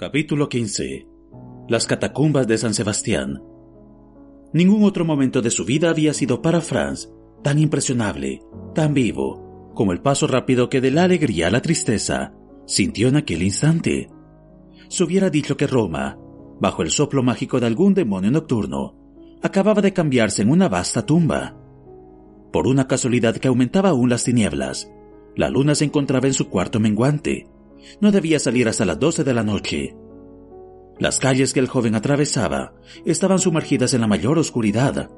Capítulo 15. Las catacumbas de San Sebastián. Ningún otro momento de su vida había sido para Franz tan impresionable, tan vivo, como el paso rápido que de la alegría a la tristeza sintió en aquel instante. Se hubiera dicho que Roma, bajo el soplo mágico de algún demonio nocturno, acababa de cambiarse en una vasta tumba. Por una casualidad que aumentaba aún las tinieblas, la luna se encontraba en su cuarto menguante, no debía salir hasta las doce de la noche. Las calles que el joven atravesaba estaban sumergidas en la mayor oscuridad,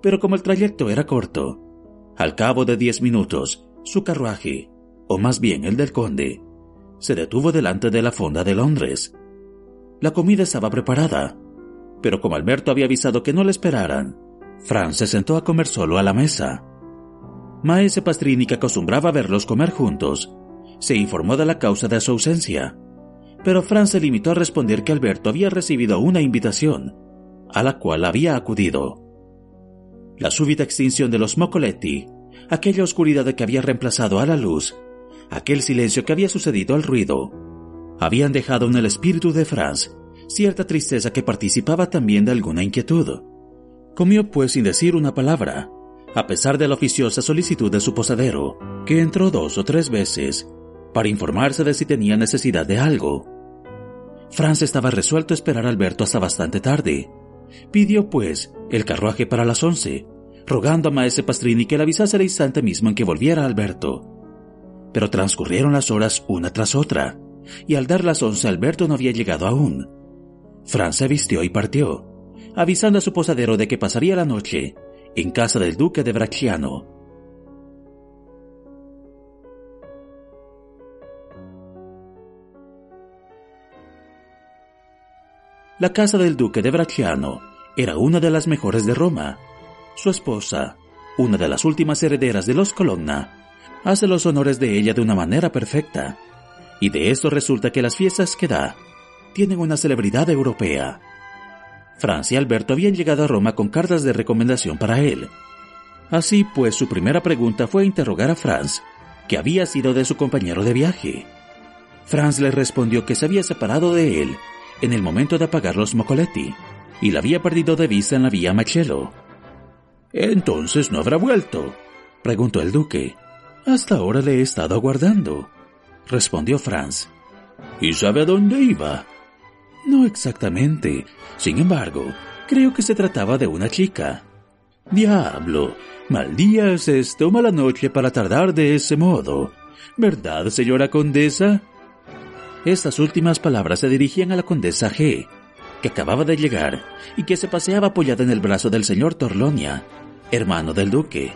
pero como el trayecto era corto, al cabo de diez minutos, su carruaje, o más bien el del conde, se detuvo delante de la fonda de Londres. La comida estaba preparada, pero como Alberto había avisado que no le esperaran, Franz se sentó a comer solo a la mesa. Maese Pastrini, que acostumbraba a verlos comer juntos, se informó de la causa de su ausencia, pero Franz se limitó a responder que Alberto había recibido una invitación, a la cual había acudido. La súbita extinción de los Mocoletti, aquella oscuridad que había reemplazado a la luz, aquel silencio que había sucedido al ruido, habían dejado en el espíritu de Franz cierta tristeza que participaba también de alguna inquietud. Comió pues sin decir una palabra, a pesar de la oficiosa solicitud de su posadero, que entró dos o tres veces para informarse de si tenía necesidad de algo. Franz estaba resuelto a esperar a Alberto hasta bastante tarde. Pidió, pues, el carruaje para las once, rogando a Maese Pastrini que le avisase el instante mismo en que volviera Alberto. Pero transcurrieron las horas una tras otra, y al dar las once Alberto no había llegado aún. Franz se vistió y partió, avisando a su posadero de que pasaría la noche en casa del duque de Bracciano. La casa del duque de Bracciano era una de las mejores de Roma. Su esposa, una de las últimas herederas de los Colonna, hace los honores de ella de una manera perfecta. Y de esto resulta que las fiestas que da tienen una celebridad europea. Francia y Alberto habían llegado a Roma con cartas de recomendación para él. Así pues, su primera pregunta fue interrogar a Franz, que había sido de su compañero de viaje. Franz le respondió que se había separado de él en el momento de apagar los Mocoletti y la había perdido de vista en la vía Machello. Entonces no habrá vuelto, preguntó el duque. Hasta ahora le he estado aguardando, respondió Franz. ¿Y sabe a dónde iba? No exactamente. Sin embargo, creo que se trataba de una chica. Diablo, mal día es esto, mala noche para tardar de ese modo. ¿Verdad, señora condesa? Estas últimas palabras se dirigían a la condesa G, que acababa de llegar y que se paseaba apoyada en el brazo del señor Torlonia, hermano del duque.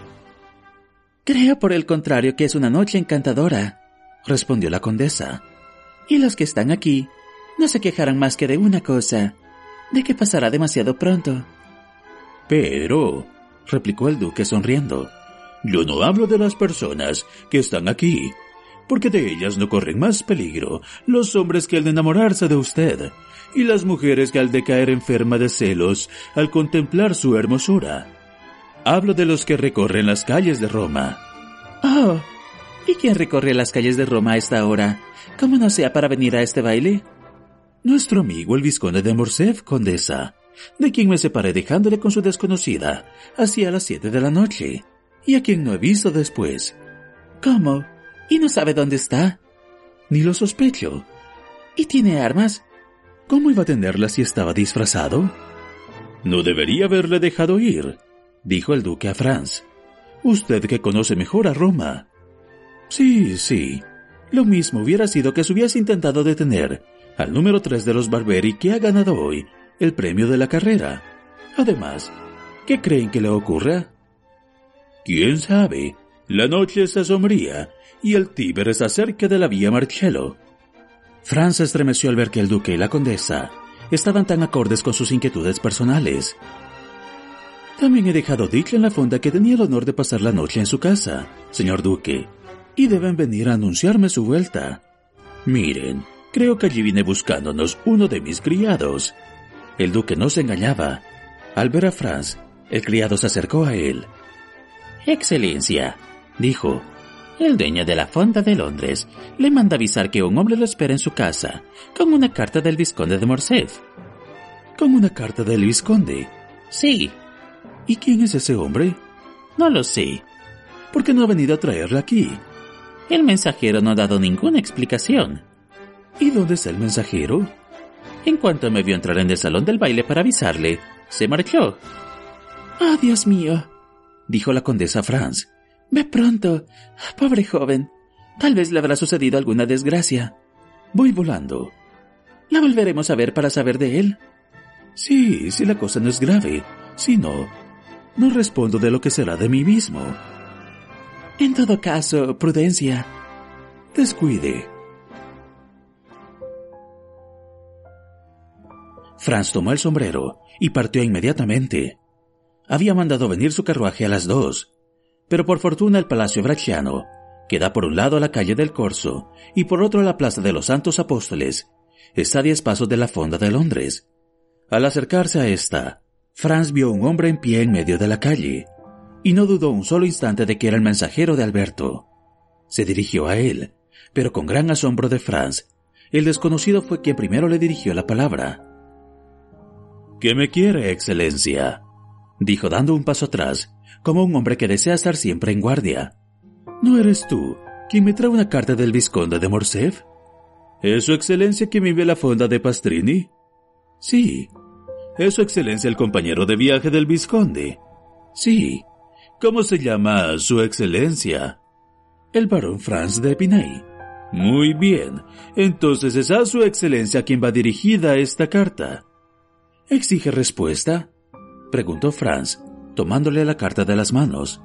Creo por el contrario que es una noche encantadora, respondió la condesa. Y los que están aquí no se quejarán más que de una cosa, de que pasará demasiado pronto. Pero, replicó el duque sonriendo, yo no hablo de las personas que están aquí, porque de ellas no corren más peligro los hombres que al de enamorarse de usted, y las mujeres que al de caer enferma de celos al contemplar su hermosura. Hablo de los que recorren las calles de Roma. Oh, ¿y quién recorre las calles de Roma a esta hora? ¿Cómo no sea para venir a este baile? Nuestro amigo el vizconde de Morcerf, condesa, de quien me separé dejándole con su desconocida hacia las siete de la noche, y a quien no he visto después. ¿Cómo? ¿Y no sabe dónde está? Ni lo sospecho. ¿Y tiene armas? ¿Cómo iba a tenerlas si estaba disfrazado? No debería haberle dejado ir, dijo el duque a Franz. Usted que conoce mejor a Roma. Sí, sí. Lo mismo hubiera sido que se hubiese intentado detener al número tres de los Barberi que ha ganado hoy el premio de la carrera. Además, ¿qué creen que le ocurra? ¿Quién sabe? La noche está sombría y el Tíber está cerca de la vía Marcello. Franz estremeció al ver que el duque y la condesa estaban tan acordes con sus inquietudes personales. También he dejado dicho en la fonda que tenía el honor de pasar la noche en su casa, señor duque, y deben venir a anunciarme su vuelta. Miren, creo que allí viene buscándonos uno de mis criados. El duque no se engañaba. Al ver a Franz, el criado se acercó a él. Excelencia, dijo, el dueño de la fonda de Londres le manda avisar que un hombre lo espera en su casa, con una carta del vizconde de Morcerf. ¿Con una carta del vizconde? Sí. ¿Y quién es ese hombre? No lo sé. ¿Por qué no ha venido a traerla aquí? El mensajero no ha dado ninguna explicación. ¿Y dónde está el mensajero? En cuanto me vio entrar en el salón del baile para avisarle, se marchó. ¡Ah, Dios mío! dijo la condesa Franz. Ve pronto. Pobre joven. Tal vez le habrá sucedido alguna desgracia. Voy volando. ¿La volveremos a ver para saber de él? Sí, si la cosa no es grave. Si no, no respondo de lo que será de mí mismo. En todo caso, prudencia. Descuide. Franz tomó el sombrero y partió inmediatamente. Había mandado venir su carruaje a las dos, pero por fortuna el Palacio Bracciano, que da por un lado a la calle del Corso y por otro a la Plaza de los Santos Apóstoles, está a diez pasos de la Fonda de Londres. Al acercarse a esta, Franz vio un hombre en pie en medio de la calle, y no dudó un solo instante de que era el mensajero de Alberto. Se dirigió a él, pero con gran asombro de Franz, el desconocido fue quien primero le dirigió la palabra. ¿Qué me quiere, Excelencia? dijo dando un paso atrás, como un hombre que desea estar siempre en guardia. ¿No eres tú quien me trae una carta del vizconde de Morcerf? ¿Es su excelencia quien vive la fonda de Pastrini? Sí. ¿Es su excelencia el compañero de viaje del vizconde? Sí. ¿Cómo se llama su excelencia? El barón Franz de Epinay. Muy bien. Entonces es a su excelencia quien va dirigida esta carta. ¿Exige respuesta? preguntó Franz, tomándole la carta de las manos.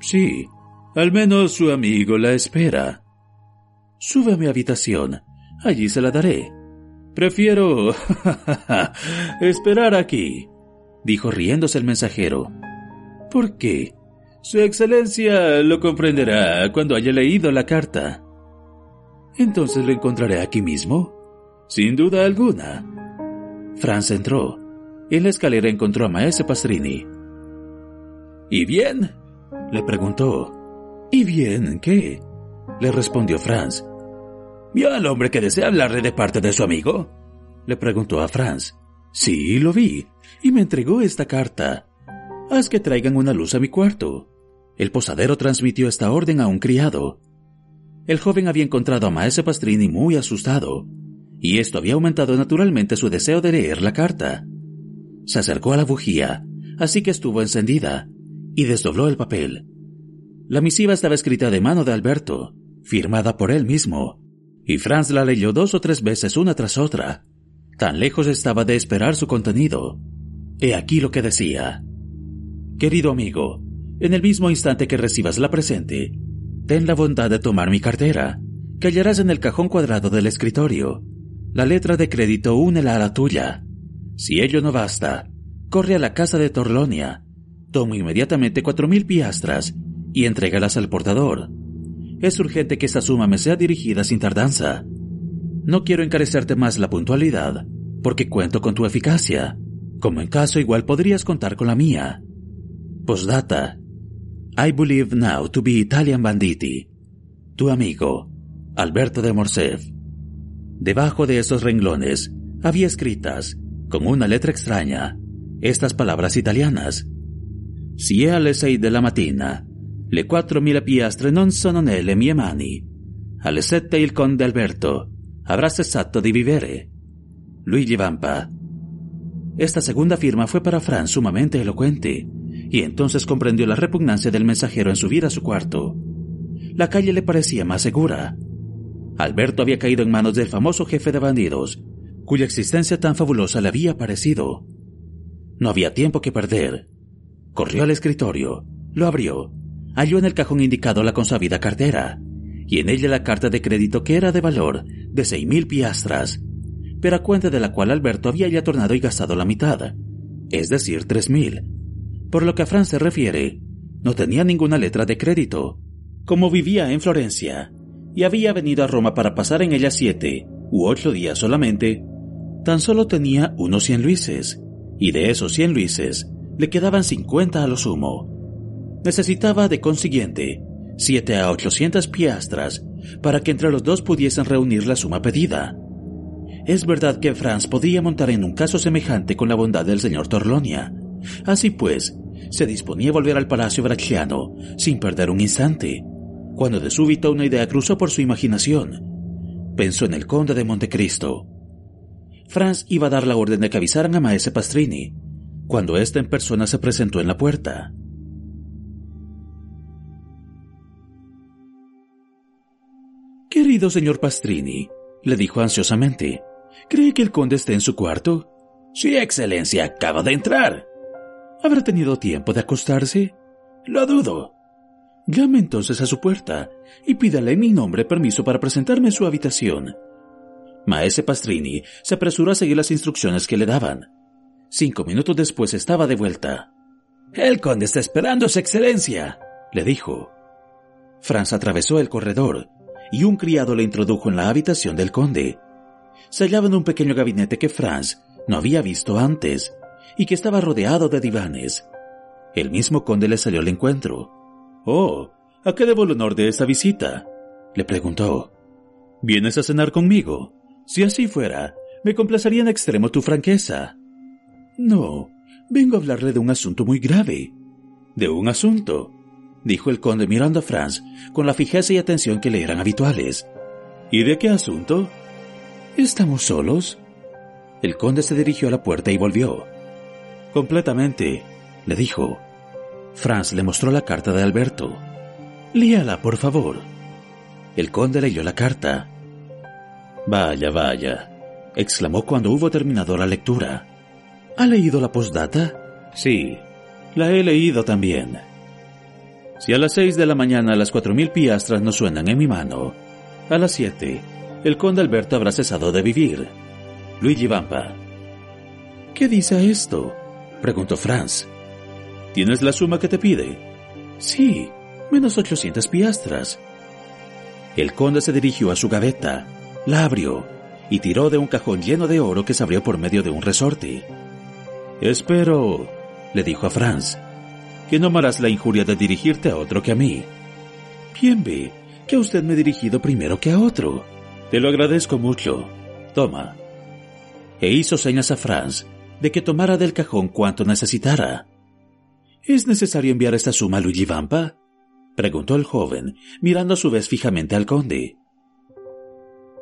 Sí, al menos su amigo la espera. Sube a mi habitación, allí se la daré. Prefiero esperar aquí, dijo riéndose el mensajero. ¿Por qué? Su Excelencia lo comprenderá cuando haya leído la carta. ¿Entonces lo encontraré aquí mismo? Sin duda alguna. Franz entró. En la escalera encontró a Maese Pastrini. ¿Y bien? le preguntó. ¿Y bien qué? le respondió Franz. ¿Vio al hombre que desea hablarle de parte de su amigo? le preguntó a Franz. Sí, lo vi, y me entregó esta carta. Haz que traigan una luz a mi cuarto. El posadero transmitió esta orden a un criado. El joven había encontrado a Maese Pastrini muy asustado, y esto había aumentado naturalmente su deseo de leer la carta. Se acercó a la bujía, así que estuvo encendida, y desdobló el papel. La misiva estaba escrita de mano de Alberto, firmada por él mismo, y Franz la leyó dos o tres veces una tras otra. Tan lejos estaba de esperar su contenido. He aquí lo que decía. Querido amigo, en el mismo instante que recibas la presente, ten la bondad de tomar mi cartera, que hallarás en el cajón cuadrado del escritorio. La letra de crédito únela a la tuya. Si ello no basta, corre a la casa de Torlonia, toma inmediatamente cuatro mil piastras y entrégalas al portador. Es urgente que esta suma me sea dirigida sin tardanza. No quiero encarecerte más la puntualidad, porque cuento con tu eficacia, como en caso igual podrías contar con la mía. Postdata. I believe now to be Italian Banditi. Tu amigo, Alberto de Morcerf. Debajo de esos renglones había escritas, con una letra extraña, estas palabras italianas. Si alle sei della mattina, le quattromila piastre non sono nelle mie mani. Alle sette il conde Alberto avrà cessato di vivere. Luigi Vampa. Esta segunda firma fue para Franz sumamente elocuente, y entonces comprendió la repugnancia del mensajero en subir a su cuarto. La calle le parecía más segura. Alberto había caído en manos del famoso jefe de bandidos, cuya existencia tan fabulosa le había parecido. No había tiempo que perder. Corrió al escritorio, lo abrió, halló en el cajón indicado la consabida cartera, y en ella la carta de crédito que era de valor de seis mil piastras, pero a cuenta de la cual Alberto había ya tornado y gastado la mitad, es decir, tres mil. Por lo que a Fran se refiere, no tenía ninguna letra de crédito. Como vivía en Florencia y había venido a Roma para pasar en ella siete u ocho días solamente, tan solo tenía unos cien luises, y de esos cien luises le quedaban cincuenta a lo sumo. Necesitaba, de consiguiente, siete a ochocientas piastras para que entre los dos pudiesen reunir la suma pedida. Es verdad que Franz podría montar en un caso semejante con la bondad del señor Torlonia. Así pues, se disponía a volver al palacio bracciano sin perder un instante, cuando de súbito una idea cruzó por su imaginación. Pensó en el conde de Montecristo. Franz iba a dar la orden de que avisaran a Maese Pastrini, cuando ésta en persona se presentó en la puerta. Querido señor Pastrini, le dijo ansiosamente, ¿cree que el conde esté en su cuarto? Sí, excelencia, acaba de entrar. ¿Habrá tenido tiempo de acostarse? Lo dudo. Llame entonces a su puerta y pídale en mi nombre permiso para presentarme en su habitación. Maese Pastrini se apresuró a seguir las instrucciones que le daban. Cinco minutos después estaba de vuelta. El conde está esperando, su excelencia, le dijo. Franz atravesó el corredor y un criado le introdujo en la habitación del conde. Se hallaba en un pequeño gabinete que Franz no había visto antes y que estaba rodeado de divanes. El mismo conde le salió al encuentro. Oh, ¿a qué debo el honor de esta visita? le preguntó. ¿Vienes a cenar conmigo? Si así fuera, me complacería en extremo tu franqueza. No, vengo a hablarle de un asunto muy grave. ¿De un asunto? dijo el conde mirando a Franz con la fijeza y atención que le eran habituales. ¿Y de qué asunto? ¿Estamos solos? El conde se dirigió a la puerta y volvió. Completamente, le dijo. Franz le mostró la carta de Alberto. Líala, por favor. El conde leyó la carta. Vaya, vaya, exclamó cuando hubo terminado la lectura. ¿Ha leído la postdata? Sí, la he leído también. Si a las seis de la mañana las cuatro mil piastras no suenan en mi mano, a las siete, el conde Alberto habrá cesado de vivir. Luigi Vampa. ¿Qué dice esto? preguntó Franz. ¿Tienes la suma que te pide? Sí, menos ochocientas piastras. El conde se dirigió a su gaveta, la abrió y tiró de un cajón lleno de oro que se abrió por medio de un resorte. Espero, le dijo a Franz, que no harás la injuria de dirigirte a otro que a mí. Bien ve que usted me ha dirigido primero que a otro. Te lo agradezco mucho. Toma. E hizo señas a Franz de que tomara del cajón cuanto necesitara. ¿Es necesario enviar esta suma a Luigi Vampa? preguntó el joven, mirando a su vez fijamente al conde.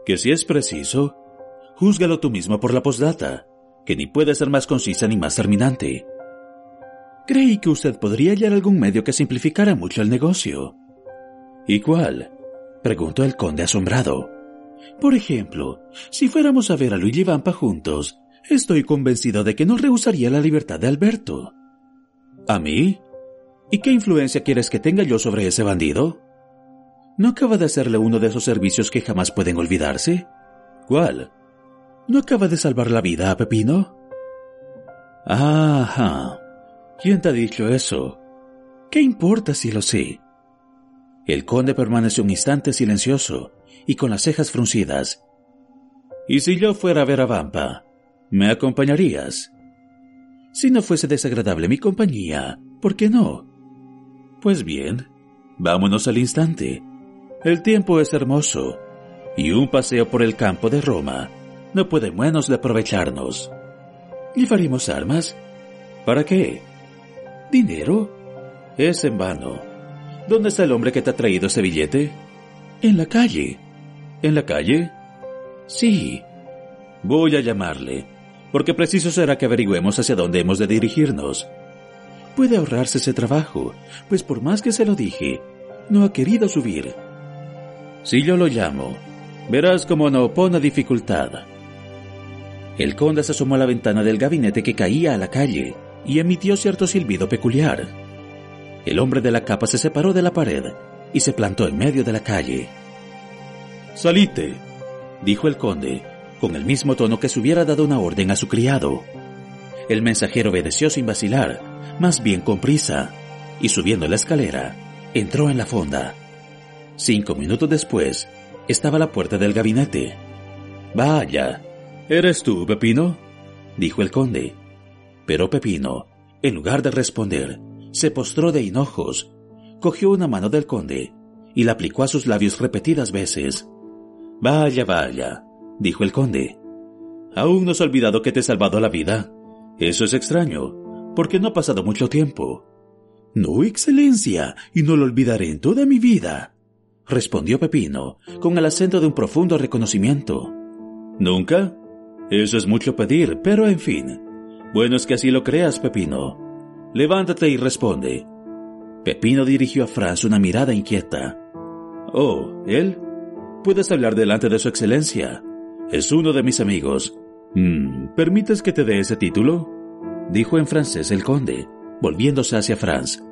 Que si es preciso, júzgalo tú mismo por la postdata, que ni puede ser más concisa ni más terminante. Creí que usted podría hallar algún medio que simplificara mucho el negocio. ¿Y cuál? preguntó el conde asombrado. Por ejemplo, si fuéramos a ver a Luigi Vampa juntos, estoy convencido de que no rehusaría la libertad de Alberto. ¿A mí? ¿Y qué influencia quieres que tenga yo sobre ese bandido? ¿No acaba de hacerle uno de esos servicios que jamás pueden olvidarse? ¿Cuál? ¿No acaba de salvar la vida a Pepino? Ajá. ¿Quién te ha dicho eso? ¿Qué importa si lo sé? El conde permaneció un instante silencioso y con las cejas fruncidas. ¿Y si yo fuera a ver a Vampa? ¿Me acompañarías? Si no fuese desagradable mi compañía, ¿por qué no? Pues bien, vámonos al instante. El tiempo es hermoso, y un paseo por el campo de Roma no puede menos de aprovecharnos. ¿Llevaremos armas? ¿Para qué? ¿Dinero? Es en vano. ¿Dónde está el hombre que te ha traído ese billete? En la calle. ¿En la calle? Sí. Voy a llamarle porque preciso será que averigüemos hacia dónde hemos de dirigirnos. Puede ahorrarse ese trabajo, pues por más que se lo dije, no ha querido subir. Si yo lo llamo, verás cómo no opone dificultad. El conde se asomó a la ventana del gabinete que caía a la calle y emitió cierto silbido peculiar. el hombre de la capa se separó de la pared y se plantó en medio de la calle. Salite, dijo el conde, con el mismo tono que se hubiera dado una orden a su criado. El mensajero obedeció sin vacilar, más bien con prisa, y subiendo la escalera, entró en la fonda. Cinco minutos después, estaba a la puerta del gabinete. Vaya, ¿eres tú, Pepino? dijo el conde. Pero Pepino, en lugar de responder, se postró de hinojos, cogió una mano del conde y la aplicó a sus labios repetidas veces. Vaya, vaya, dijo el conde. Aún no has olvidado que te he salvado la vida. Eso es extraño, porque no ha pasado mucho tiempo. No, Excelencia, y no lo olvidaré en toda mi vida, respondió Pepino, con el acento de un profundo reconocimiento. ¿Nunca? Eso es mucho pedir, pero en fin. Bueno es que así lo creas, Pepino. Levántate y responde. Pepino dirigió a Franz una mirada inquieta. Oh, ¿él? Puedes hablar delante de su excelencia. Es uno de mis amigos. Mm, ¿Permites que te dé ese título? Dijo en francés el conde, volviéndose hacia Franz.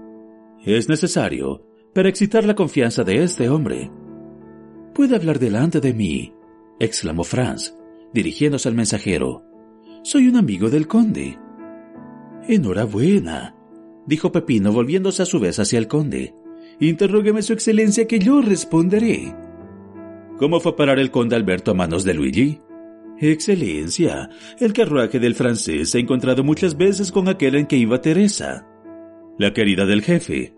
Es necesario para excitar la confianza de este hombre. Puede hablar delante de mí, exclamó Franz, dirigiéndose al mensajero. Soy un amigo del conde. Enhorabuena, dijo Pepino volviéndose a su vez hacia el conde. Interrógueme su excelencia que yo responderé. ¿Cómo fue parar el conde Alberto a manos de Luigi? Excelencia, el carruaje del francés se ha encontrado muchas veces con aquel en que iba Teresa. La querida del jefe.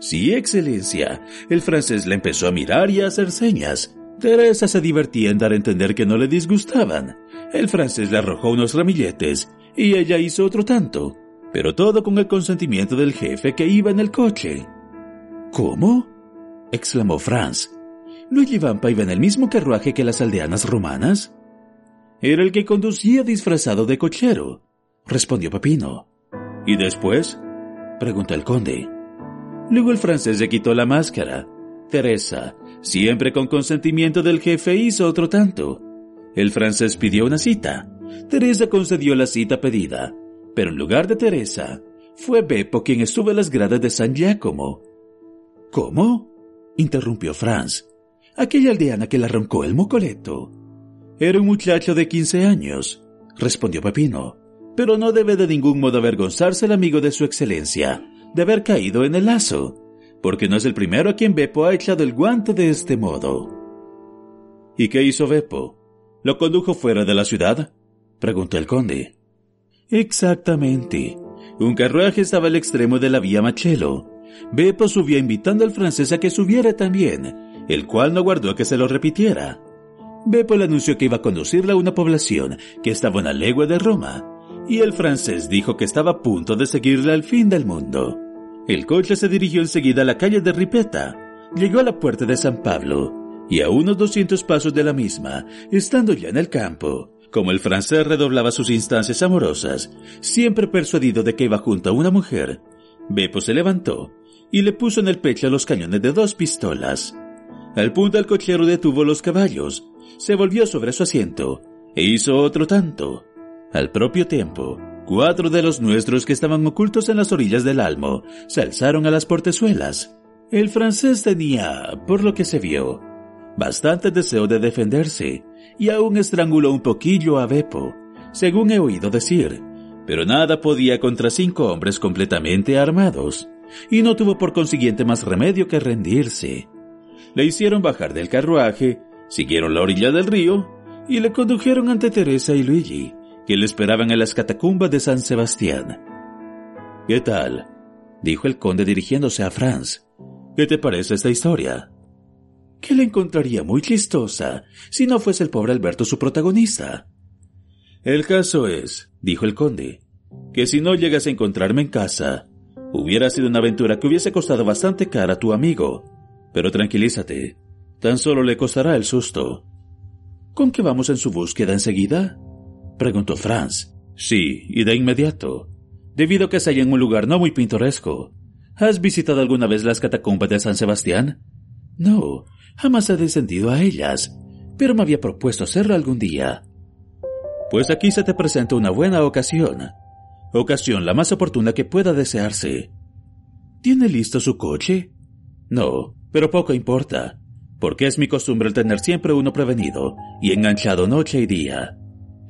Sí, Excelencia, el francés la empezó a mirar y a hacer señas. Teresa se divertía en dar a entender que no le disgustaban. El francés le arrojó unos ramilletes y ella hizo otro tanto, pero todo con el consentimiento del jefe que iba en el coche. ¿Cómo? exclamó Franz. ¿Luigi Vampa iba en el mismo carruaje que las aldeanas romanas? Era el que conducía disfrazado de cochero, respondió Pepino. ¿Y después? preguntó el conde. Luego el francés se quitó la máscara. Teresa, siempre con consentimiento del jefe, hizo otro tanto. El francés pidió una cita. Teresa concedió la cita pedida, pero en lugar de Teresa, fue Beppo quien estuvo en las gradas de San Giacomo. ¿Cómo? interrumpió Franz. Aquella aldeana que le arrancó el mocoleto. Era un muchacho de quince años, respondió Pepino, pero no debe de ningún modo avergonzarse el amigo de su excelencia de haber caído en el lazo, porque no es el primero a quien Beppo ha echado el guante de este modo. ¿Y qué hizo Beppo? ¿Lo condujo fuera de la ciudad? preguntó el conde. Exactamente. Un carruaje estaba al extremo de la vía Machelo. Beppo subía invitando al francés a que subiera también, el cual no guardó a que se lo repitiera. Beppo le anunció que iba a conducirla a una población que estaba a una legua de Roma, y el francés dijo que estaba a punto de seguirle al fin del mundo. El coche se dirigió enseguida a la calle de Ripeta, llegó a la puerta de San Pablo, y a unos doscientos pasos de la misma, estando ya en el campo, como el francés redoblaba sus instancias amorosas, siempre persuadido de que iba junto a una mujer, Beppo se levantó y le puso en el pecho los cañones de dos pistolas. Al punto el cochero detuvo los caballos, se volvió sobre su asiento e hizo otro tanto. Al propio tiempo, cuatro de los nuestros que estaban ocultos en las orillas del Almo se alzaron a las portezuelas. El francés tenía, por lo que se vio, bastante deseo de defenderse y aún estranguló un poquillo a Beppo, según he oído decir, pero nada podía contra cinco hombres completamente armados, y no tuvo por consiguiente más remedio que rendirse. Le hicieron bajar del carruaje, siguieron la orilla del río y le condujeron ante Teresa y Luigi, que le esperaban en las catacumbas de San Sebastián. ¿Qué tal? dijo el conde dirigiéndose a Franz. ¿Qué te parece esta historia? Que la encontraría muy chistosa si no fuese el pobre Alberto su protagonista. El caso es, dijo el conde, que si no llegas a encontrarme en casa, hubiera sido una aventura que hubiese costado bastante cara a tu amigo. Pero tranquilízate, tan solo le costará el susto. ¿Con qué vamos en su búsqueda enseguida? Preguntó Franz. Sí, y de inmediato, debido a que se halla en un lugar no muy pintoresco. ¿Has visitado alguna vez las catacumbas de San Sebastián? No, jamás he descendido a ellas, pero me había propuesto hacerlo algún día. Pues aquí se te presenta una buena ocasión. Ocasión la más oportuna que pueda desearse. ¿Tiene listo su coche? No, pero poco importa, porque es mi costumbre el tener siempre uno prevenido y enganchado noche y día.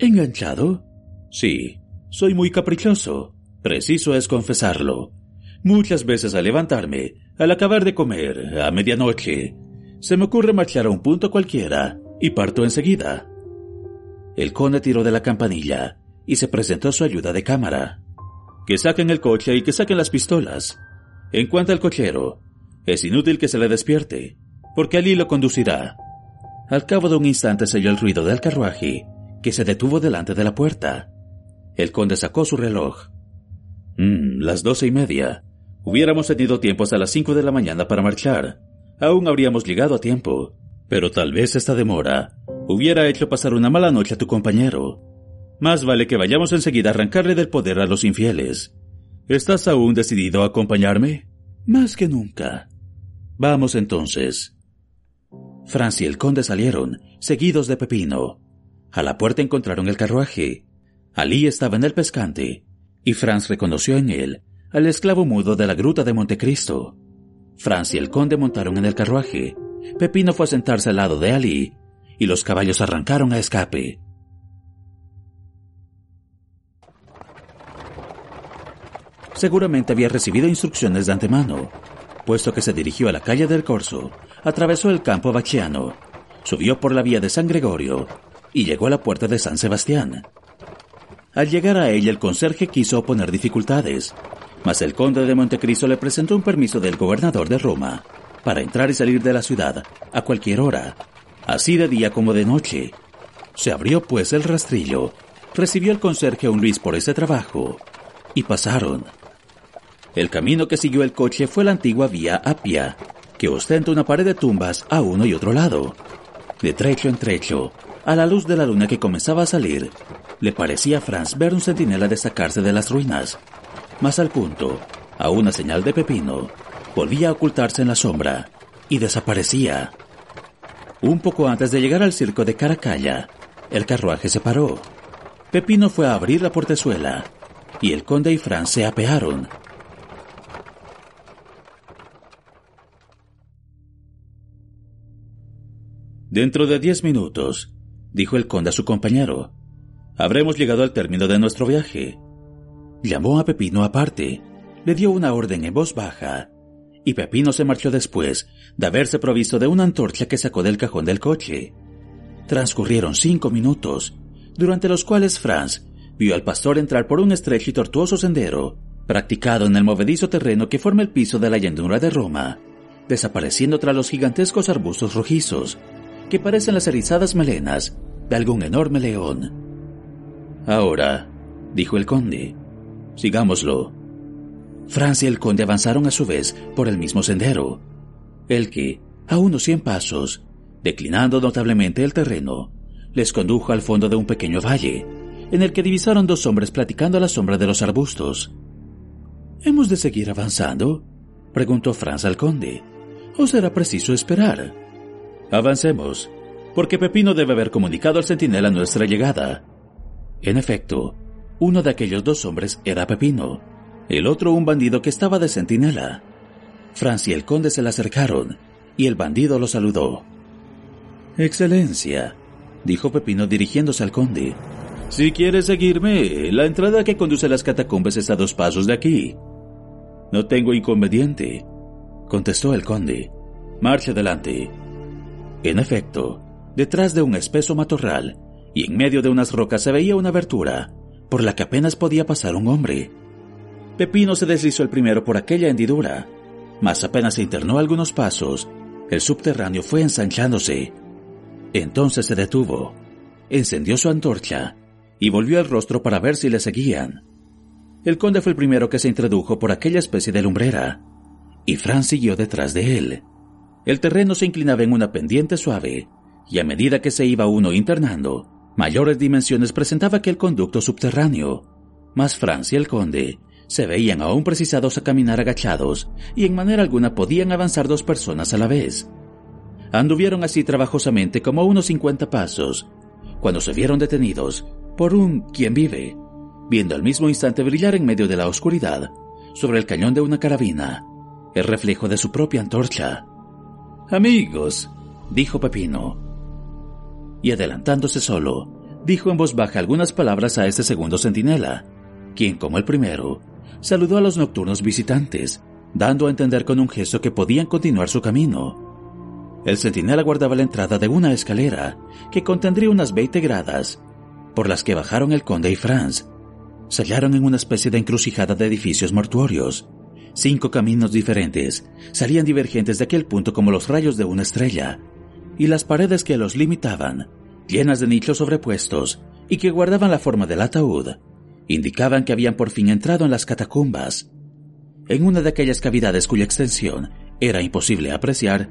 ¿Enganchado? Sí, soy muy caprichoso. Preciso es confesarlo. Muchas veces al levantarme, al acabar de comer, a medianoche, se me ocurre marchar a un punto cualquiera y parto enseguida. El conde tiró de la campanilla y se presentó su ayuda de cámara. Que saquen el coche y que saquen las pistolas. En cuanto al cochero, es inútil que se le despierte, porque allí lo conducirá. Al cabo de un instante se oyó el ruido del carruaje, que se detuvo delante de la puerta. El conde sacó su reloj. Mm, las doce y media. Hubiéramos tenido tiempo hasta las cinco de la mañana para marchar. Aún habríamos llegado a tiempo. Pero tal vez esta demora hubiera hecho pasar una mala noche a tu compañero. Más vale que vayamos enseguida a arrancarle del poder a los infieles. ¿Estás aún decidido a acompañarme? Más que nunca. Vamos entonces. Franz y el conde salieron, seguidos de Pepino. A la puerta encontraron el carruaje. Alí estaba en el pescante, y Franz reconoció en él al esclavo mudo de la gruta de Montecristo. Franz y el conde montaron en el carruaje. Pepino fue a sentarse al lado de Ali, y los caballos arrancaron a escape. Seguramente había recibido instrucciones de antemano, puesto que se dirigió a la calle del Corso, atravesó el campo Bachiano, subió por la vía de San Gregorio y llegó a la puerta de San Sebastián. Al llegar a ella el conserje quiso poner dificultades, mas el conde de Montecristo le presentó un permiso del gobernador de Roma para entrar y salir de la ciudad a cualquier hora, así de día como de noche. Se abrió pues el rastrillo, recibió el conserje a un Luis por ese trabajo, y pasaron. El camino que siguió el coche fue la antigua vía Apia, que ostenta una pared de tumbas a uno y otro lado. De trecho en trecho, a la luz de la luna que comenzaba a salir, le parecía a Franz ver un centinela destacarse de las ruinas. Más al punto, a una señal de Pepino, volvía a ocultarse en la sombra y desaparecía. Un poco antes de llegar al circo de Caracalla, el carruaje se paró. Pepino fue a abrir la portezuela y el conde y Franz se apearon. Dentro de diez minutos, dijo el conde a su compañero, habremos llegado al término de nuestro viaje. Llamó a Pepino aparte, le dio una orden en voz baja, y Pepino se marchó después de haberse provisto de una antorcha que sacó del cajón del coche. Transcurrieron cinco minutos, durante los cuales Franz vio al pastor entrar por un estrecho y tortuoso sendero, practicado en el movedizo terreno que forma el piso de la llanura de Roma, desapareciendo tras los gigantescos arbustos rojizos, que parecen las erizadas melenas de algún enorme león. Ahora, dijo el conde, sigámoslo. Francia y el conde avanzaron a su vez por el mismo sendero, el que, a unos cien pasos, declinando notablemente el terreno, les condujo al fondo de un pequeño valle, en el que divisaron dos hombres platicando a la sombra de los arbustos. ¿Hemos de seguir avanzando? preguntó Franz al conde. ¿O será preciso esperar? Avancemos, porque Pepino debe haber comunicado al centinela nuestra llegada. En efecto, uno de aquellos dos hombres era Pepino, el otro un bandido que estaba de centinela. Franz y el conde se le acercaron, y el bandido lo saludó. Excelencia, dijo Pepino dirigiéndose al conde. Si quiere seguirme, la entrada que conduce a las catacumbas está a dos pasos de aquí. No tengo inconveniente, contestó el conde. Marche adelante. En efecto, detrás de un espeso matorral y en medio de unas rocas se veía una abertura por la que apenas podía pasar un hombre. Pepino se deslizó el primero por aquella hendidura, mas apenas se internó algunos pasos, el subterráneo fue ensanchándose. Entonces se detuvo, encendió su antorcha y volvió el rostro para ver si le seguían. El conde fue el primero que se introdujo por aquella especie de lumbrera, y Franz siguió detrás de él. El terreno se inclinaba en una pendiente suave, y a medida que se iba uno internando, mayores dimensiones presentaba aquel conducto subterráneo. Mas Franz y el conde se veían aún precisados a caminar agachados, y en manera alguna podían avanzar dos personas a la vez. Anduvieron así trabajosamente como unos cincuenta pasos, cuando se vieron detenidos por un quien vive, viendo al mismo instante brillar en medio de la oscuridad, sobre el cañón de una carabina, el reflejo de su propia antorcha. Amigos, dijo Pepino. Y adelantándose solo, dijo en voz baja algunas palabras a este segundo centinela, quien, como el primero, saludó a los nocturnos visitantes, dando a entender con un gesto que podían continuar su camino. El centinela guardaba la entrada de una escalera que contendría unas 20 gradas, por las que bajaron el conde y Franz. Se hallaron en una especie de encrucijada de edificios mortuorios. Cinco caminos diferentes salían divergentes de aquel punto como los rayos de una estrella, y las paredes que los limitaban, llenas de nichos sobrepuestos y que guardaban la forma del ataúd, indicaban que habían por fin entrado en las catacumbas. En una de aquellas cavidades cuya extensión era imposible apreciar,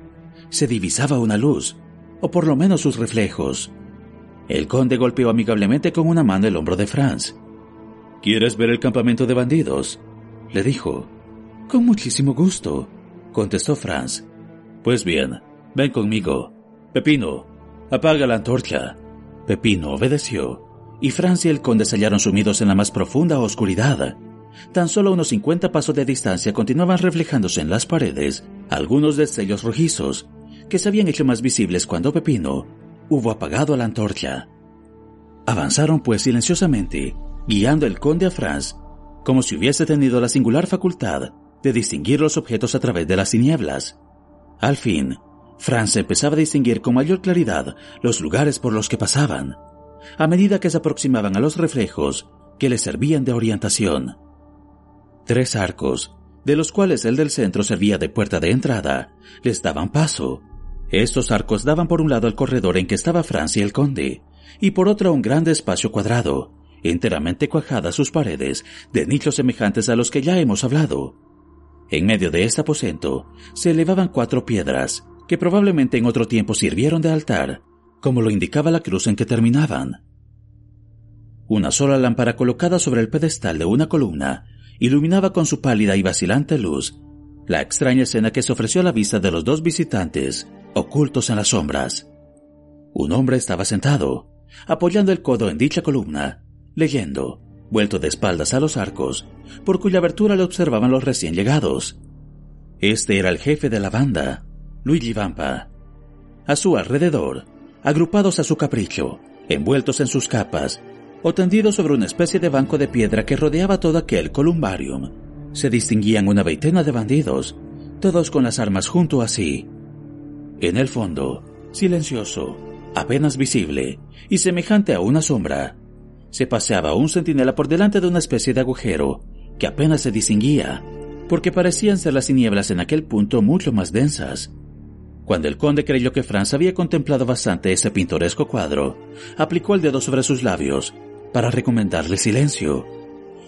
se divisaba una luz, o por lo menos sus reflejos. El conde golpeó amigablemente con una mano el hombro de Franz. ¿Quieres ver el campamento de bandidos? le dijo. Con muchísimo gusto, contestó Franz. Pues bien, ven conmigo. Pepino, apaga la antorcha. Pepino obedeció, y Franz y el conde se hallaron sumidos en la más profunda oscuridad. Tan solo unos cincuenta pasos de distancia continuaban reflejándose en las paredes algunos destellos rojizos, que se habían hecho más visibles cuando Pepino hubo apagado la antorcha. Avanzaron pues silenciosamente, guiando el conde a Franz, como si hubiese tenido la singular facultad de distinguir los objetos a través de las tinieblas. Al fin, Franz empezaba a distinguir con mayor claridad los lugares por los que pasaban, a medida que se aproximaban a los reflejos que le servían de orientación. Tres arcos, de los cuales el del centro servía de puerta de entrada, les daban paso. Estos arcos daban por un lado el corredor en que estaba Franz y el conde, y por otro un grande espacio cuadrado, enteramente cuajadas sus paredes de nichos semejantes a los que ya hemos hablado. En medio de este aposento se elevaban cuatro piedras, que probablemente en otro tiempo sirvieron de altar, como lo indicaba la cruz en que terminaban. Una sola lámpara colocada sobre el pedestal de una columna iluminaba con su pálida y vacilante luz la extraña escena que se ofreció a la vista de los dos visitantes, ocultos en las sombras. Un hombre estaba sentado, apoyando el codo en dicha columna, leyendo, vuelto de espaldas a los arcos, por cuya abertura le observaban los recién llegados. Este era el jefe de la banda, Luigi Vampa. A su alrededor, agrupados a su capricho, envueltos en sus capas, o tendidos sobre una especie de banco de piedra que rodeaba todo aquel columbarium, se distinguían una veintena de bandidos, todos con las armas junto a sí. En el fondo, silencioso, apenas visible y semejante a una sombra, se paseaba un centinela por delante de una especie de agujero que apenas se distinguía, porque parecían ser las tinieblas en aquel punto mucho más densas. Cuando el conde creyó que Franz había contemplado bastante ese pintoresco cuadro, aplicó el dedo sobre sus labios para recomendarle silencio,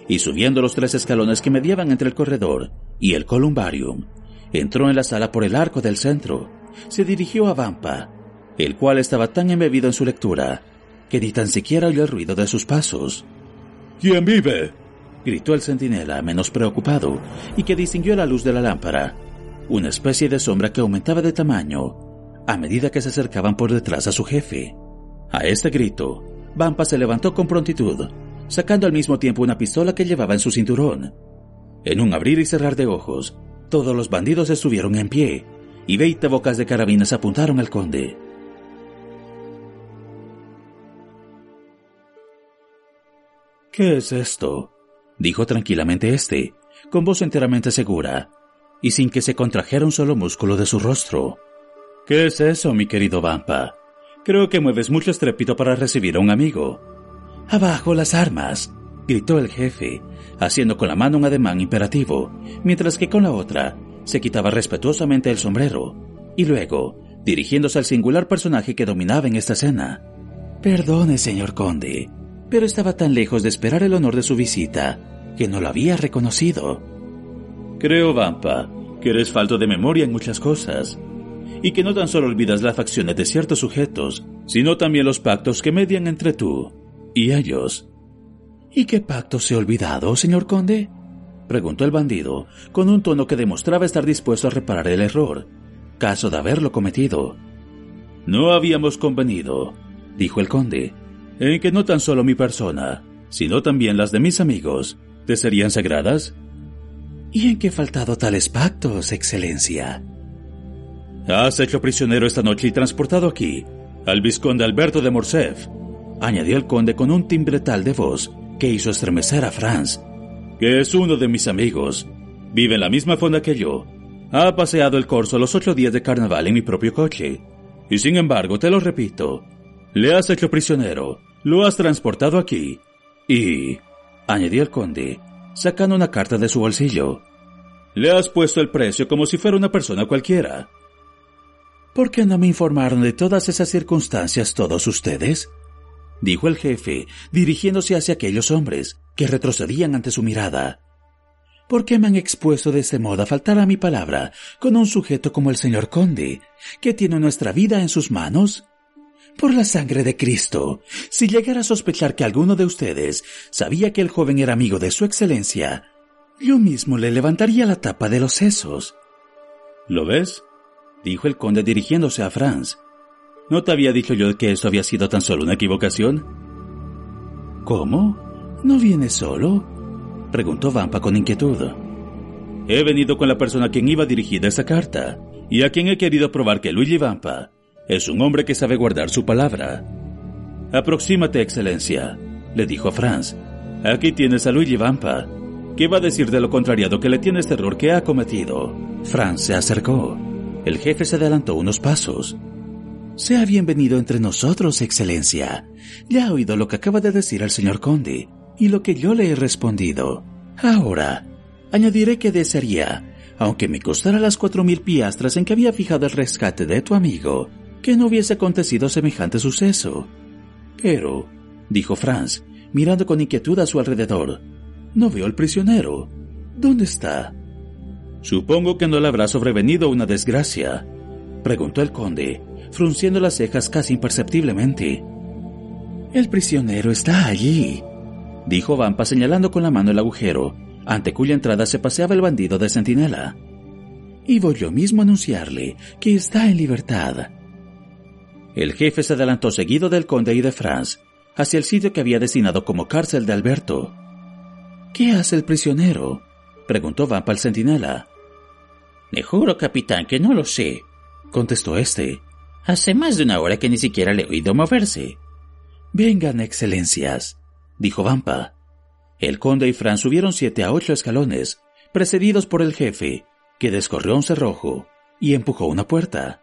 y subiendo los tres escalones que mediaban entre el corredor y el columbarium, entró en la sala por el arco del centro, se dirigió a Vampa, el cual estaba tan embebido en su lectura que ni tan siquiera oyó el ruido de sus pasos. ¿Quién vive? gritó el centinela, menos preocupado, y que distinguió la luz de la lámpara, una especie de sombra que aumentaba de tamaño a medida que se acercaban por detrás a su jefe. A este grito, Vampa se levantó con prontitud, sacando al mismo tiempo una pistola que llevaba en su cinturón. En un abrir y cerrar de ojos, todos los bandidos estuvieron en pie, y veinte bocas de carabinas apuntaron al conde. ¿Qué es esto? dijo tranquilamente éste, con voz enteramente segura, y sin que se contrajera un solo músculo de su rostro. ¿Qué es eso, mi querido Vampa? Creo que mueves mucho estrépito para recibir a un amigo. Abajo las armas, gritó el jefe, haciendo con la mano un ademán imperativo, mientras que con la otra se quitaba respetuosamente el sombrero, y luego, dirigiéndose al singular personaje que dominaba en esta escena. Perdone, señor conde, pero estaba tan lejos de esperar el honor de su visita que no lo había reconocido. Creo, Vampa, que eres falto de memoria en muchas cosas, y que no tan solo olvidas las facciones de ciertos sujetos, sino también los pactos que median entre tú y ellos. ¿Y qué pactos he olvidado, señor conde? preguntó el bandido, con un tono que demostraba estar dispuesto a reparar el error, caso de haberlo cometido. No habíamos convenido, dijo el conde, en que no tan solo mi persona, sino también las de mis amigos, te serían sagradas? ¿Y en qué he faltado tales pactos, Excelencia? Has hecho prisionero esta noche y transportado aquí al vizconde Alberto de Morcerf, añadió el conde con un timbre tal de voz que hizo estremecer a Franz, que es uno de mis amigos. Vive en la misma fonda que yo. Ha paseado el corso los ocho días de carnaval en mi propio coche. Y sin embargo, te lo repito, le has hecho prisionero, lo has transportado aquí. Y, añadió el conde, sacando una carta de su bolsillo, le has puesto el precio como si fuera una persona cualquiera. ¿Por qué no me informaron de todas esas circunstancias todos ustedes? dijo el jefe, dirigiéndose hacia aquellos hombres que retrocedían ante su mirada. ¿Por qué me han expuesto de ese modo a faltar a mi palabra con un sujeto como el señor conde, que tiene nuestra vida en sus manos? Por la sangre de Cristo, si llegara a sospechar que alguno de ustedes sabía que el joven era amigo de su excelencia, yo mismo le levantaría la tapa de los sesos. ¿Lo ves? dijo el conde dirigiéndose a Franz. ¿No te había dicho yo que eso había sido tan solo una equivocación? ¿Cómo? ¿No viene solo? preguntó Vampa con inquietud. He venido con la persona a quien iba dirigida esa carta, y a quien he querido probar que Luigi Vampa es un hombre que sabe guardar su palabra. Aproxímate, excelencia, le dijo a Franz. Aquí tienes a Luigi Vampa. ¿Qué va a decir de lo contrariado que le tiene este error que ha cometido? Franz se acercó. El jefe se adelantó unos pasos. Sea bienvenido entre nosotros, Excelencia. Ya ha oído lo que acaba de decir el señor conde y lo que yo le he respondido. Ahora, añadiré que desearía, aunque me costara las cuatro mil piastras en que había fijado el rescate de tu amigo, que no hubiese acontecido semejante suceso. Pero, dijo Franz, mirando con inquietud a su alrededor, no veo al prisionero. ¿Dónde está? Supongo que no le habrá sobrevenido una desgracia, preguntó el conde, frunciendo las cejas casi imperceptiblemente. El prisionero está allí, dijo Vampa señalando con la mano el agujero, ante cuya entrada se paseaba el bandido de centinela. Y voy yo mismo a anunciarle que está en libertad. El jefe se adelantó seguido del conde y de Franz hacia el sitio que había destinado como cárcel de Alberto. ¿Qué hace el prisionero? preguntó Vampa al centinela. Le juro, capitán, que no lo sé, contestó este. Hace más de una hora que ni siquiera le he oído moverse. Vengan, excelencias, dijo Vampa. El conde y Fran subieron siete a ocho escalones, precedidos por el jefe, que descorrió un cerrojo y empujó una puerta.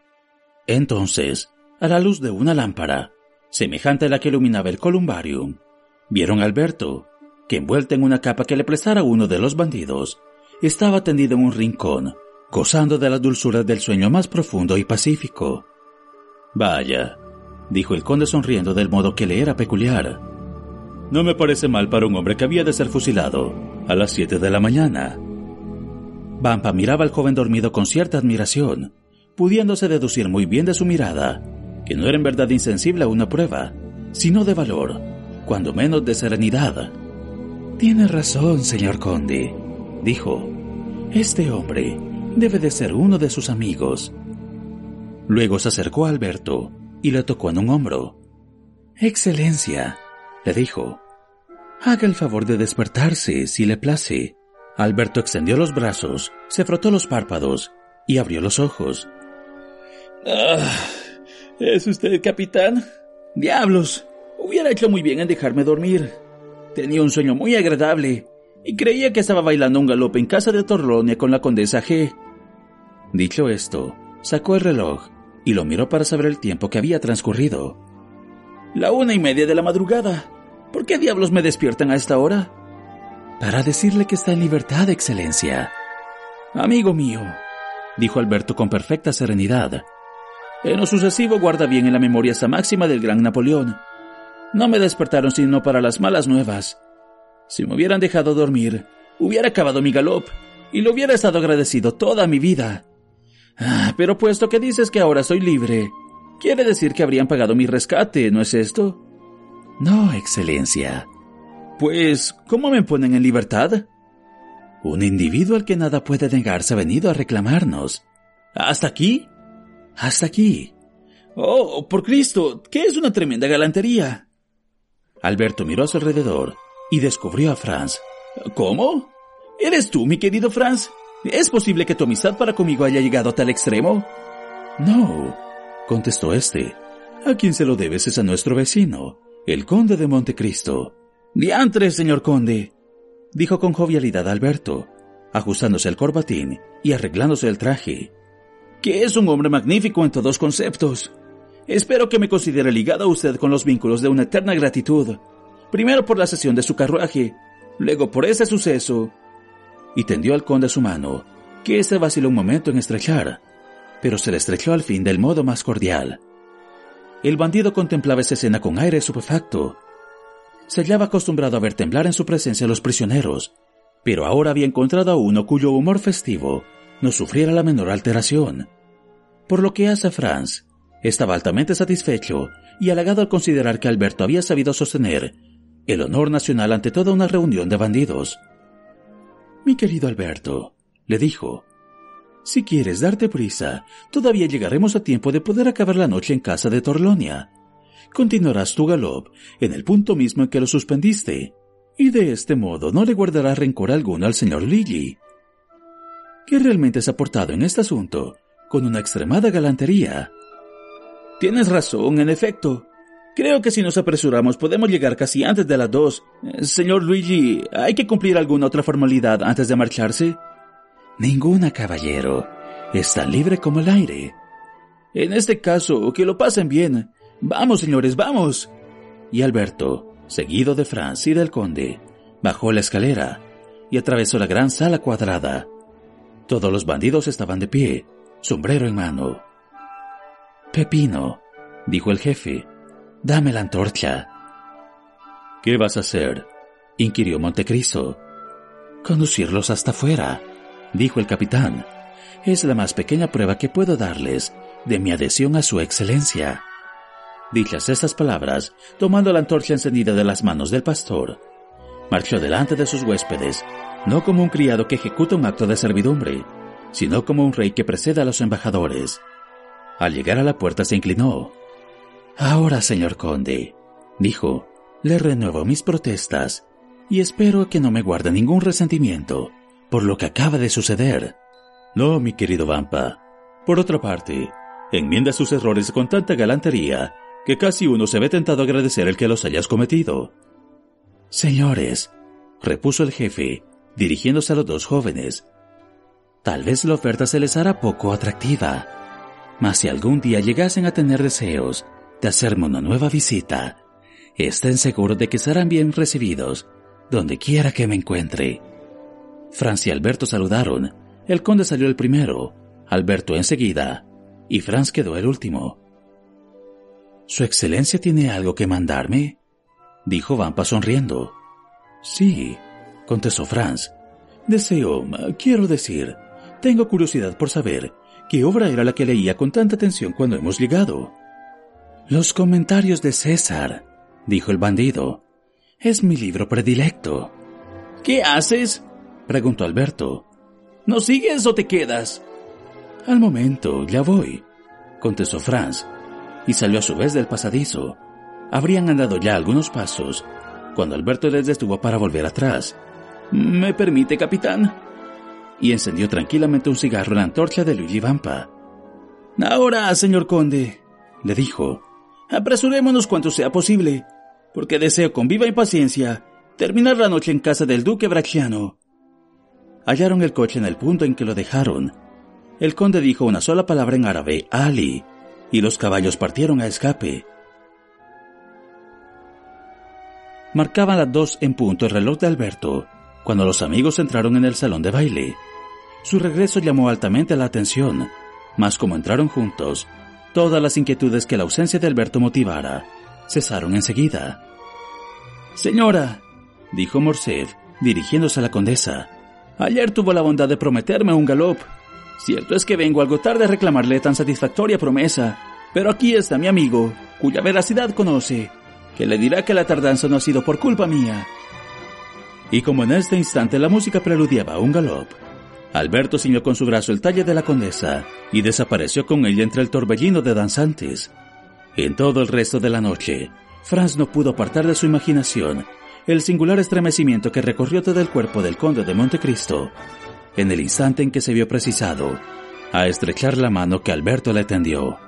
Entonces, a la luz de una lámpara, semejante a la que iluminaba el columbarium, vieron a Alberto, que envuelto en una capa que le prestara uno de los bandidos, estaba tendido en un rincón, gozando de las dulzuras del sueño más profundo y pacífico. Vaya, dijo el conde sonriendo del modo que le era peculiar. No me parece mal para un hombre que había de ser fusilado a las siete de la mañana. Vampa miraba al joven dormido con cierta admiración, pudiéndose deducir muy bien de su mirada que no era en verdad insensible a una prueba, sino de valor, cuando menos de serenidad. Tiene razón, señor conde, dijo. Este hombre debe de ser uno de sus amigos. Luego se acercó a Alberto y le tocó en un hombro. Excelencia, le dijo, haga el favor de despertarse si le place. Alberto extendió los brazos, se frotó los párpados y abrió los ojos. Ah, ¿Es usted capitán? Diablos, hubiera hecho muy bien en dejarme dormir. Tenía un sueño muy agradable y creía que estaba bailando un galope en casa de Torlonia con la condesa G. Dicho esto, sacó el reloj y lo miró para saber el tiempo que había transcurrido. La una y media de la madrugada. ¿Por qué diablos me despiertan a esta hora? Para decirle que está en libertad, Excelencia. Amigo mío, dijo Alberto con perfecta serenidad. En lo sucesivo guarda bien en la memoria esta máxima del gran Napoleón. No me despertaron sino para las malas nuevas. Si me hubieran dejado dormir, hubiera acabado mi galop y lo hubiera estado agradecido toda mi vida. Ah, pero puesto que dices que ahora soy libre, quiere decir que habrían pagado mi rescate, ¿no es esto? No, Excelencia. Pues, ¿cómo me ponen en libertad? Un individuo al que nada puede negarse ha venido a reclamarnos. ¿Hasta aquí? Hasta aquí. Oh, por Cristo, ¿qué es una tremenda galantería? Alberto miró a su alrededor y descubrió a Franz. ¿Cómo? ¿Eres tú, mi querido Franz? ¿Es posible que tu amistad para conmigo haya llegado a tal extremo? No, contestó este. ¿A quién se lo debes es a nuestro vecino, el conde de Montecristo. Diantre, señor conde, dijo con jovialidad Alberto, ajustándose el corbatín y arreglándose el traje. Que es un hombre magnífico en todos conceptos. Espero que me considere ligado a usted con los vínculos de una eterna gratitud. Primero por la sesión de su carruaje, luego por ese suceso. Y tendió al conde su mano, que éste vaciló un momento en estrechar, pero se le estrechó al fin del modo más cordial. El bandido contemplaba esa escena con aire estupefacto. Se hallaba acostumbrado a ver temblar en su presencia a los prisioneros, pero ahora había encontrado a uno cuyo humor festivo no sufriera la menor alteración. Por lo que hace a Franz, estaba altamente satisfecho y halagado al considerar que Alberto había sabido sostener el honor nacional ante toda una reunión de bandidos. Mi querido Alberto, le dijo, si quieres darte prisa, todavía llegaremos a tiempo de poder acabar la noche en casa de Torlonia. Continuarás tu galop en el punto mismo en que lo suspendiste, y de este modo no le guardarás rencor alguno al señor Lilly, que realmente se ha portado en este asunto con una extremada galantería. Tienes razón, en efecto. Creo que si nos apresuramos podemos llegar casi antes de las dos. Eh, señor Luigi, ¿hay que cumplir alguna otra formalidad antes de marcharse? Ninguna, caballero. Está libre como el aire. En este caso, que lo pasen bien. Vamos, señores, vamos. Y Alberto, seguido de Franz y del conde, bajó la escalera y atravesó la gran sala cuadrada. Todos los bandidos estaban de pie, sombrero en mano. Pepino, dijo el jefe, dame la antorcha. ¿Qué vas a hacer? inquirió Montecristo. Conducirlos hasta afuera dijo el capitán. Es la más pequeña prueba que puedo darles de mi adhesión a su excelencia. Dichas estas palabras, tomando la antorcha encendida de las manos del pastor, marchó delante de sus huéspedes, no como un criado que ejecuta un acto de servidumbre, sino como un rey que precede a los embajadores. Al llegar a la puerta se inclinó. Ahora, señor conde, dijo, le renuevo mis protestas y espero que no me guarde ningún resentimiento por lo que acaba de suceder. No, mi querido Vampa. Por otra parte, enmienda sus errores con tanta galantería que casi uno se ve tentado a agradecer el que los hayas cometido. Señores, repuso el jefe, dirigiéndose a los dos jóvenes, tal vez la oferta se les hará poco atractiva, mas si algún día llegasen a tener deseos de hacerme una nueva visita, estén seguros de que serán bien recibidos donde quiera que me encuentre. Franz y Alberto saludaron. El conde salió el primero, Alberto enseguida, y Franz quedó el último. ¿Su excelencia tiene algo que mandarme? dijo Vampa sonriendo. Sí, contestó Franz. Deseo, quiero decir, tengo curiosidad por saber qué obra era la que leía con tanta atención cuando hemos llegado. Los comentarios de César, dijo el bandido. Es mi libro predilecto. ¿Qué haces? preguntó Alberto. ¿No sigues o te quedas? Al momento, ya voy, contestó Franz, y salió a su vez del pasadizo. Habrían andado ya algunos pasos, cuando Alberto les detuvo para volver atrás. ¿Me permite, capitán? Y encendió tranquilamente un cigarro en la antorcha de Luigi Vampa. Ahora, señor conde, le dijo, apresurémonos cuanto sea posible, porque deseo con viva impaciencia terminar la noche en casa del duque Bracciano hallaron el coche en el punto en que lo dejaron. El conde dijo una sola palabra en árabe, Ali, y los caballos partieron a escape. Marcaban las dos en punto el reloj de Alberto, cuando los amigos entraron en el salón de baile. Su regreso llamó altamente la atención, mas como entraron juntos, todas las inquietudes que la ausencia de Alberto motivara cesaron enseguida. Señora, dijo Morcerf, dirigiéndose a la condesa, Ayer tuvo la bondad de prometerme un galop. Cierto es que vengo algo tarde a reclamarle tan satisfactoria promesa, pero aquí está mi amigo, cuya veracidad conoce, que le dirá que la tardanza no ha sido por culpa mía. Y como en este instante la música preludiaba un galop, Alberto ciñó con su brazo el talle de la condesa y desapareció con ella entre el torbellino de danzantes. En todo el resto de la noche, Franz no pudo apartar de su imaginación el singular estremecimiento que recorrió todo el cuerpo del conde de Montecristo, en el instante en que se vio precisado a estrechar la mano que Alberto le tendió.